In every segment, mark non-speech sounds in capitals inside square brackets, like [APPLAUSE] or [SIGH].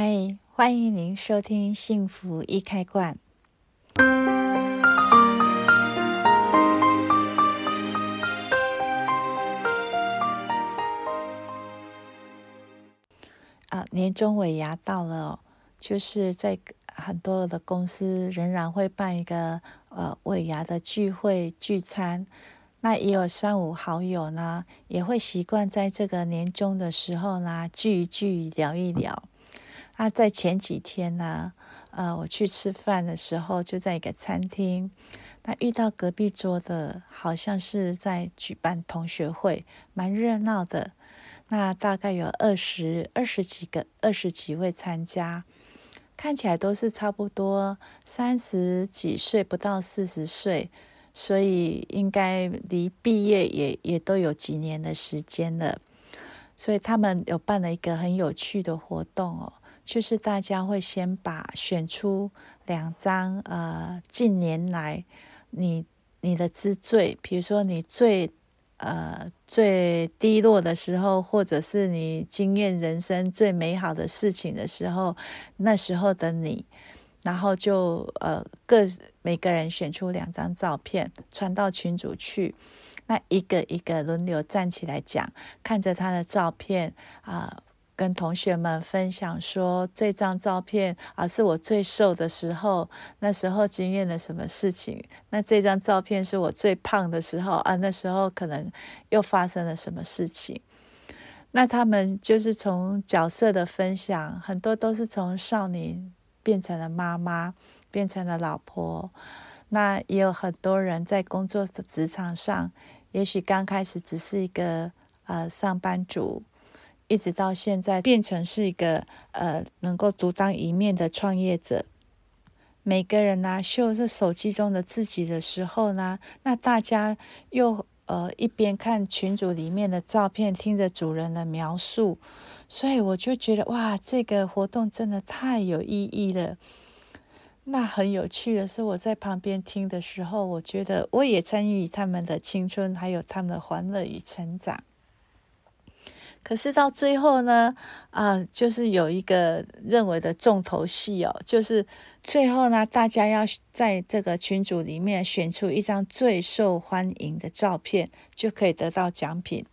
嗨，欢迎您收听《幸福一开罐》。啊，年终尾牙到了哦，就是在很多的公司仍然会办一个呃尾牙的聚会聚餐。那也有三五好友呢，也会习惯在这个年终的时候呢聚一聚，聊一聊。啊，在前几天呢，呃，我去吃饭的时候，就在一个餐厅，那遇到隔壁桌的，好像是在举办同学会，蛮热闹的。那大概有二十二十几个、二十几位参加，看起来都是差不多三十几岁，不到四十岁，所以应该离毕业也也都有几年的时间了。所以他们有办了一个很有趣的活动哦。就是大家会先把选出两张呃近年来你你的之最，比如说你最呃最低落的时候，或者是你经验人生最美好的事情的时候，那时候的你，然后就呃各每个人选出两张照片传到群组去，那一个一个轮流站起来讲，看着他的照片啊。跟同学们分享说，这张照片啊是我最瘦的时候，那时候经验了什么事情？那这张照片是我最胖的时候啊，那时候可能又发生了什么事情？那他们就是从角色的分享，很多都是从少女变成了妈妈，变成了老婆。那也有很多人在工作的职场上，也许刚开始只是一个呃上班族。一直到现在变成是一个呃能够独当一面的创业者。每个人呢、啊、秀这手机中的自己的时候呢，那大家又呃一边看群组里面的照片，听着主人的描述，所以我就觉得哇，这个活动真的太有意义了。那很有趣的是，我在旁边听的时候，我觉得我也参与他们的青春，还有他们的欢乐与成长。可是到最后呢，啊，就是有一个认为的重头戏哦，就是最后呢，大家要在这个群组里面选出一张最受欢迎的照片，就可以得到奖品。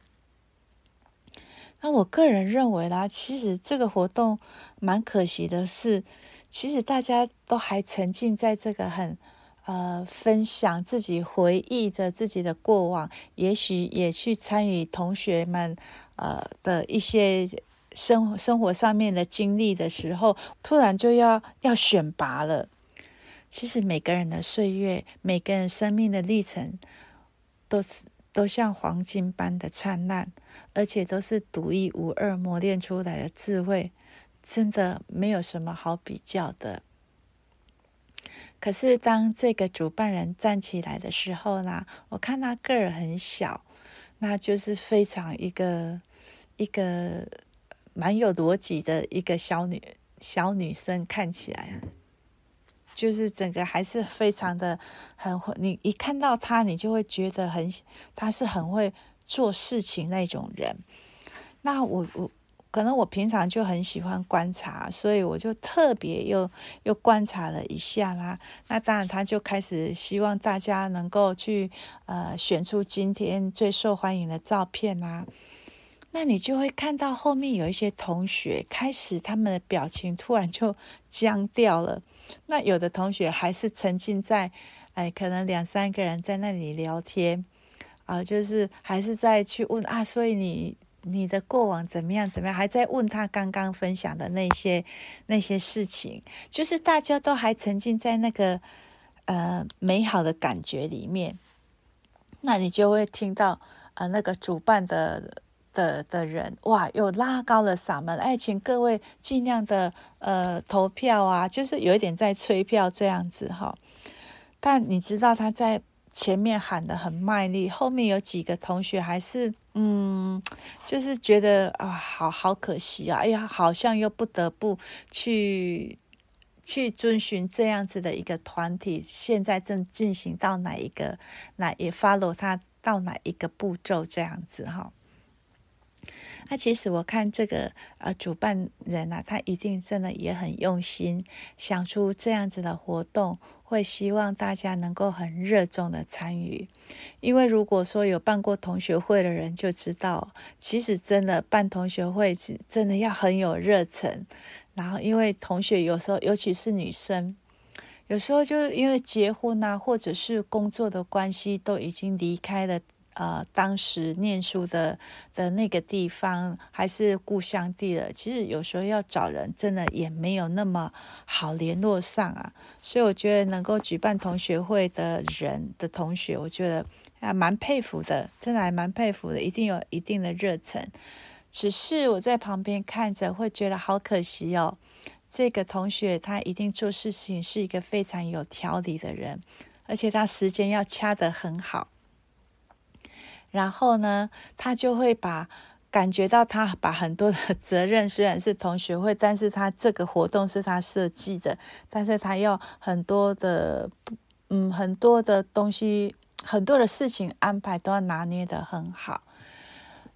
那我个人认为啦，其实这个活动蛮可惜的是，其实大家都还沉浸在这个很呃分享自己回忆着自己的过往，也许也去参与同学们。呃的一些生活生活上面的经历的时候，突然就要要选拔了。其实每个人的岁月，每个人生命的历程，都是都像黄金般的灿烂，而且都是独一无二磨练出来的智慧，真的没有什么好比较的。可是当这个主办人站起来的时候呢，我看他个儿很小。那就是非常一个一个蛮有逻辑的一个小女小女生，看起来就是整个还是非常的很会。你一看到她，你就会觉得很，她是很会做事情那种人。那我我可能我平常就很喜欢观察，所以我就特别又又观察了一下啦。那当然，他就开始希望大家能够去呃选出今天最受欢迎的照片啦。那你就会看到后面有一些同学开始他们的表情突然就 [LAUGHS] 僵掉了。那有的同学还是沉浸在哎，可能两三个人在那里聊天啊，就是还是在去问啊，所以你。你的过往怎么样？怎么样？还在问他刚刚分享的那些那些事情，就是大家都还沉浸在那个呃美好的感觉里面。那你就会听到呃那个主办的的的人哇，又拉高了嗓门，哎，请各位尽量的呃投票啊，就是有一点在催票这样子哈。但你知道他在。前面喊得很卖力，后面有几个同学还是嗯，就是觉得啊，好好可惜啊，哎呀，好像又不得不去去遵循这样子的一个团体，现在正进行到哪一个，哪也 follow 他到哪一个步骤这样子哈。那其实我看这个呃主办人啊，他一定真的也很用心，想出这样子的活动，会希望大家能够很热衷的参与。因为如果说有办过同学会的人就知道，其实真的办同学会是真的要很有热忱。然后因为同学有时候尤其是女生，有时候就因为结婚啊，或者是工作的关系，都已经离开了。呃，当时念书的的那个地方还是故乡地了。其实有时候要找人，真的也没有那么好联络上啊。所以我觉得能够举办同学会的人的同学，我觉得还蛮佩服的，真的还蛮佩服的，一定有一定的热忱。只是我在旁边看着，会觉得好可惜哦。这个同学他一定做事情是一个非常有条理的人，而且他时间要掐得很好。然后呢，他就会把感觉到他把很多的 [LAUGHS] 责任，虽然是同学会，但是他这个活动是他设计的，但是他要很多的，嗯，很多的东西，很多的事情安排都要拿捏得很好。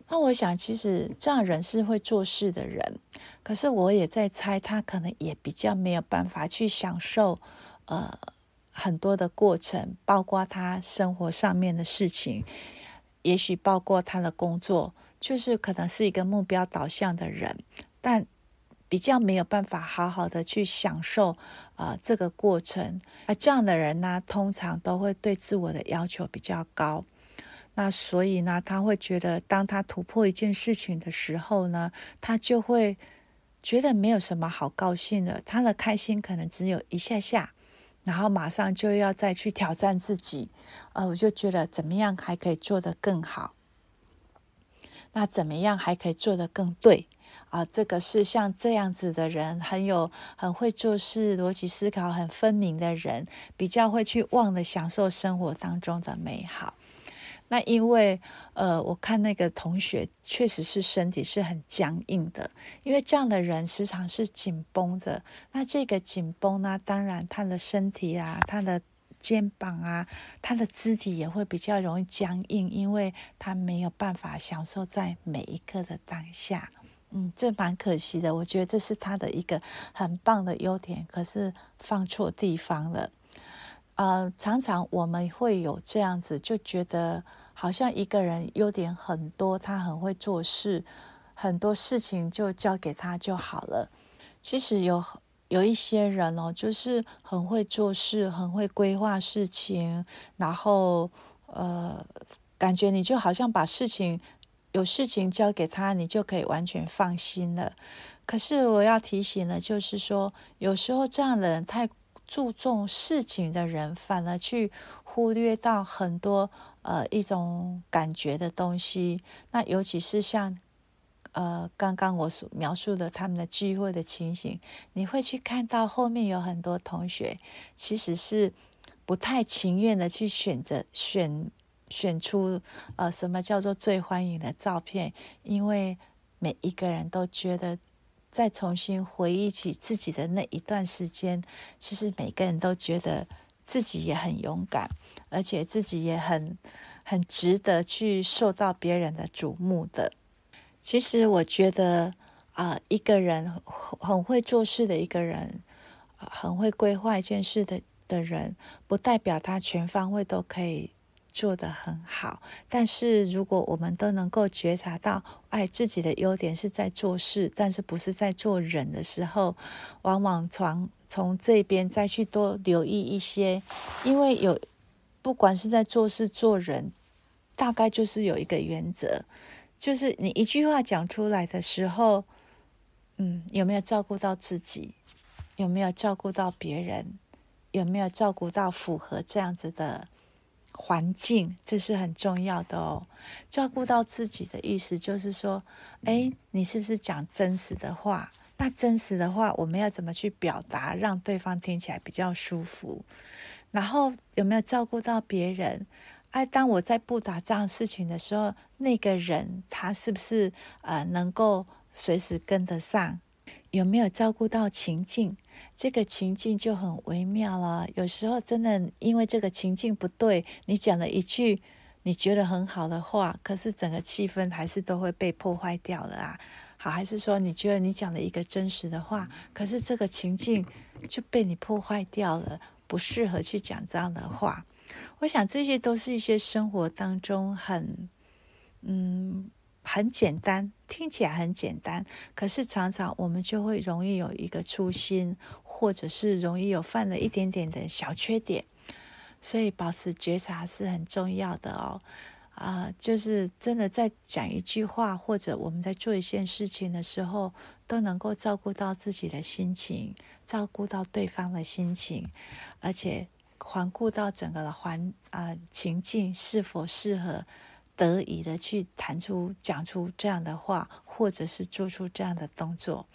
那我想，其实这样人是会做事的人，可是我也在猜，他可能也比较没有办法去享受，呃，很多的过程，包括他生活上面的事情。也许包括他的工作，就是可能是一个目标导向的人，但比较没有办法好好的去享受啊、这个过程。而这样的人呢，通常都会对自我的要求比较高。那所以呢，他会觉得，当他突破一件事情的时候呢，他就会觉得没有什么好高兴的。他的开心可能只有一下下。然后马上就要再去挑战自己，呃，我就觉得怎么样还可以做得更好？那怎么样还可以做得更对？啊、这个是像这样子的人，很有很会做事、逻辑思考很分明的人，比较会去忘了享受生活当中的美好。那因为，呃，我看那个同学确实是身体是很僵硬的，因为这样的人时常是紧绷着。那这个紧绷呢，当然他的身体啊，他的肩膀啊，他的肢体也会比较容易僵硬，因为他没有办法享受在每一刻的当下。嗯，这蛮可惜的。我觉得这是他的一个很棒的优点，可是放错地方了。呃，常常我们会有这样子，就觉得好像一个人优点很多，他很会做事，很多事情就交给他就好了。其实有有一些人哦，就是很会做事，很会规划事情，然后呃，感觉你就好像把事情有事情交给他，你就可以完全放心了。可是我要提醒的，就是说有时候这样的人太。注重事情的人，反而去忽略到很多呃一种感觉的东西。那尤其是像呃刚刚我所描述的他们的聚会的情形，你会去看到后面有很多同学其实是不太情愿的去选择选选出呃什么叫做最欢迎的照片，因为每一个人都觉得。再重新回忆起自己的那一段时间，其实每个人都觉得自己也很勇敢，而且自己也很很值得去受到别人的瞩目的。其实我觉得啊、一个人很会做事的一个人，很会规划一件事的的人，不代表他全方位都可以。做得很好，但是如果我们都能够觉察到，哎，自己的优点是在做事，但是不是在做人的时候，往往从从这边再去多留意一些，因为有不管是在做事做人，大概就是有一个原则，就是你一句话讲出来的时候，嗯，有没有照顾到自己，有没有照顾到别人，有没有照顾到符合这样子的。环境，这是很重要的哦。照顾到自己的意思就是说，诶，你是不是讲真实的话？那真实的话，我们要怎么去表达，让对方听起来比较舒服？然后有没有照顾到别人？哎，当我在布达这样事情的时候，那个人他是不是呃能够随时跟得上？有没有照顾到情境？这个情境就很微妙了。有时候真的因为这个情境不对，你讲了一句，你觉得很好的话，可是整个气氛还是都会被破坏掉了啊？好，还是说你觉得你讲了一个真实的话，可是这个情境就被你破坏掉了，不适合去讲这样的话。我想这些都是一些生活当中很，嗯。很简单，听起来很简单，可是常常我们就会容易有一个粗心，或者是容易有犯了一点点的小缺点，所以保持觉察是很重要的哦。啊、就是真的在讲一句话，或者我们在做一件事情的时候，都能够照顾到自己的心情，照顾到对方的心情，而且环顾到整个的环啊、情境是否适合。得以的去谈出、讲出这样的话，或者是做出这样的动作，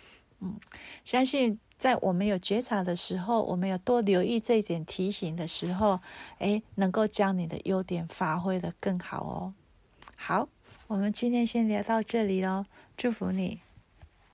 嗯，相信在我们有觉察的时候，我们有多留意这一点提醒的时候，诶，能够将你的优点发挥的更好哦。好，我们今天先聊到这里喽，祝福你。